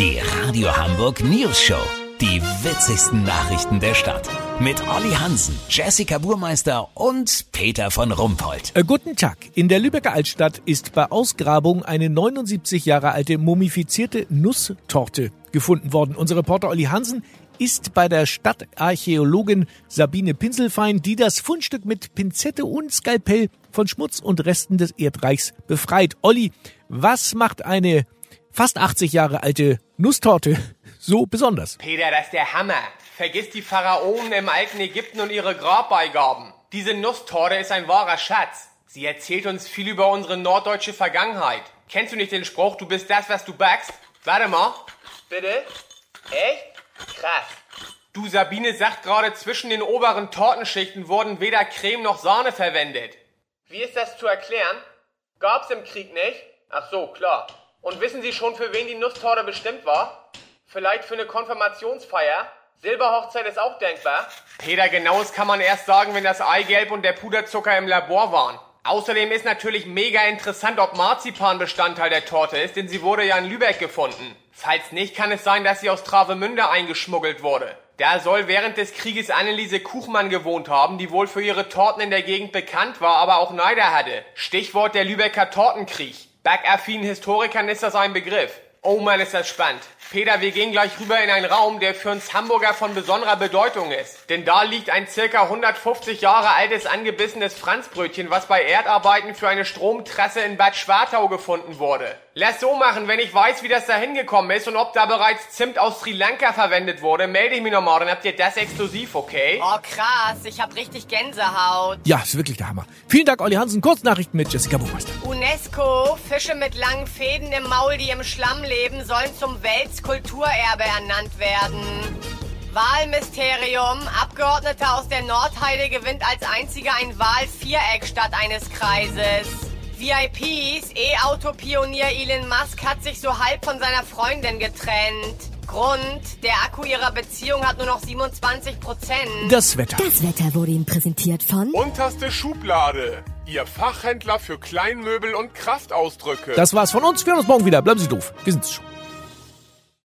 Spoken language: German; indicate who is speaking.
Speaker 1: Die Radio Hamburg News Show. Die witzigsten Nachrichten der Stadt. Mit Olli Hansen, Jessica Burmeister und Peter von Rumpold.
Speaker 2: Äh, guten Tag. In der Lübecker Altstadt ist bei Ausgrabung eine 79 Jahre alte mumifizierte Nusstorte gefunden worden. Unser Reporter Olli Hansen ist bei der Stadtarchäologin Sabine Pinselfein, die das Fundstück mit Pinzette und Skalpell von Schmutz und Resten des Erdreichs befreit. Olli, was macht eine fast 80 Jahre alte Nusstorte so besonders?
Speaker 3: Peter, das ist der Hammer. Vergiss die Pharaonen im alten Ägypten und ihre Grabbeigaben. Diese Nusstorte ist ein wahrer Schatz. Sie erzählt uns viel über unsere norddeutsche Vergangenheit. Kennst du nicht den Spruch, du bist das, was du backst? Warte mal. Bitte? Echt? Krass. Du, Sabine sagt gerade, zwischen den oberen Tortenschichten wurden weder Creme noch Sahne verwendet. Wie ist das zu erklären? Gab's im Krieg nicht? Ach so, klar. Und wissen Sie schon, für wen die Nusstorte bestimmt war? Vielleicht für eine Konfirmationsfeier? Silberhochzeit ist auch denkbar. Peter, genaues kann man erst sagen, wenn das Eigelb und der Puderzucker im Labor waren. Außerdem ist natürlich mega interessant, ob Marzipan Bestandteil der Torte ist, denn sie wurde ja in Lübeck gefunden. Falls nicht, kann es sein, dass sie aus Travemünde eingeschmuggelt wurde. Da soll während des Krieges Anneliese Kuchmann gewohnt haben, die wohl für ihre Torten in der Gegend bekannt war, aber auch Neider hatte. Stichwort der Lübecker Tortenkrieg. Backaffinen Historikern ist das ein Begriff. Oh Mann, ist das spannend. Peter, wir gehen gleich rüber in einen Raum, der für uns Hamburger von besonderer Bedeutung ist. Denn da liegt ein circa 150 Jahre altes angebissenes Franzbrötchen, was bei Erdarbeiten für eine Stromtrasse in Bad Schwartau gefunden wurde. Lass so machen, wenn ich weiß, wie das da hingekommen ist und ob da bereits Zimt aus Sri Lanka verwendet wurde, melde ich mich nochmal, dann habt ihr das exklusiv, okay?
Speaker 4: Oh krass, ich hab richtig Gänsehaut.
Speaker 2: Ja, ist wirklich der Hammer. Vielen Dank, Olli Hansen. Kurznachrichten mit Jessica Buchmeister.
Speaker 4: UNESCO, Fische mit langen Fäden im Maul, die im Schlamm leben, sollen zum Weltkulturerbe ernannt werden. Wahlmysterium. Abgeordneter aus der Nordheide gewinnt als einziger ein Wahlviereck statt eines Kreises. VIPs. E-Auto-Pionier Elon Musk hat sich so halb von seiner Freundin getrennt. Grund, der Akku ihrer Beziehung hat nur noch 27 Prozent.
Speaker 2: Das Wetter.
Speaker 5: Das Wetter wurde Ihnen präsentiert von
Speaker 6: Unterste Schublade. Ihr Fachhändler für Kleinmöbel und Kraftausdrücke.
Speaker 2: Das war's von uns. Wir hören uns morgen wieder. Bleiben Sie doof. Wir sind's schon.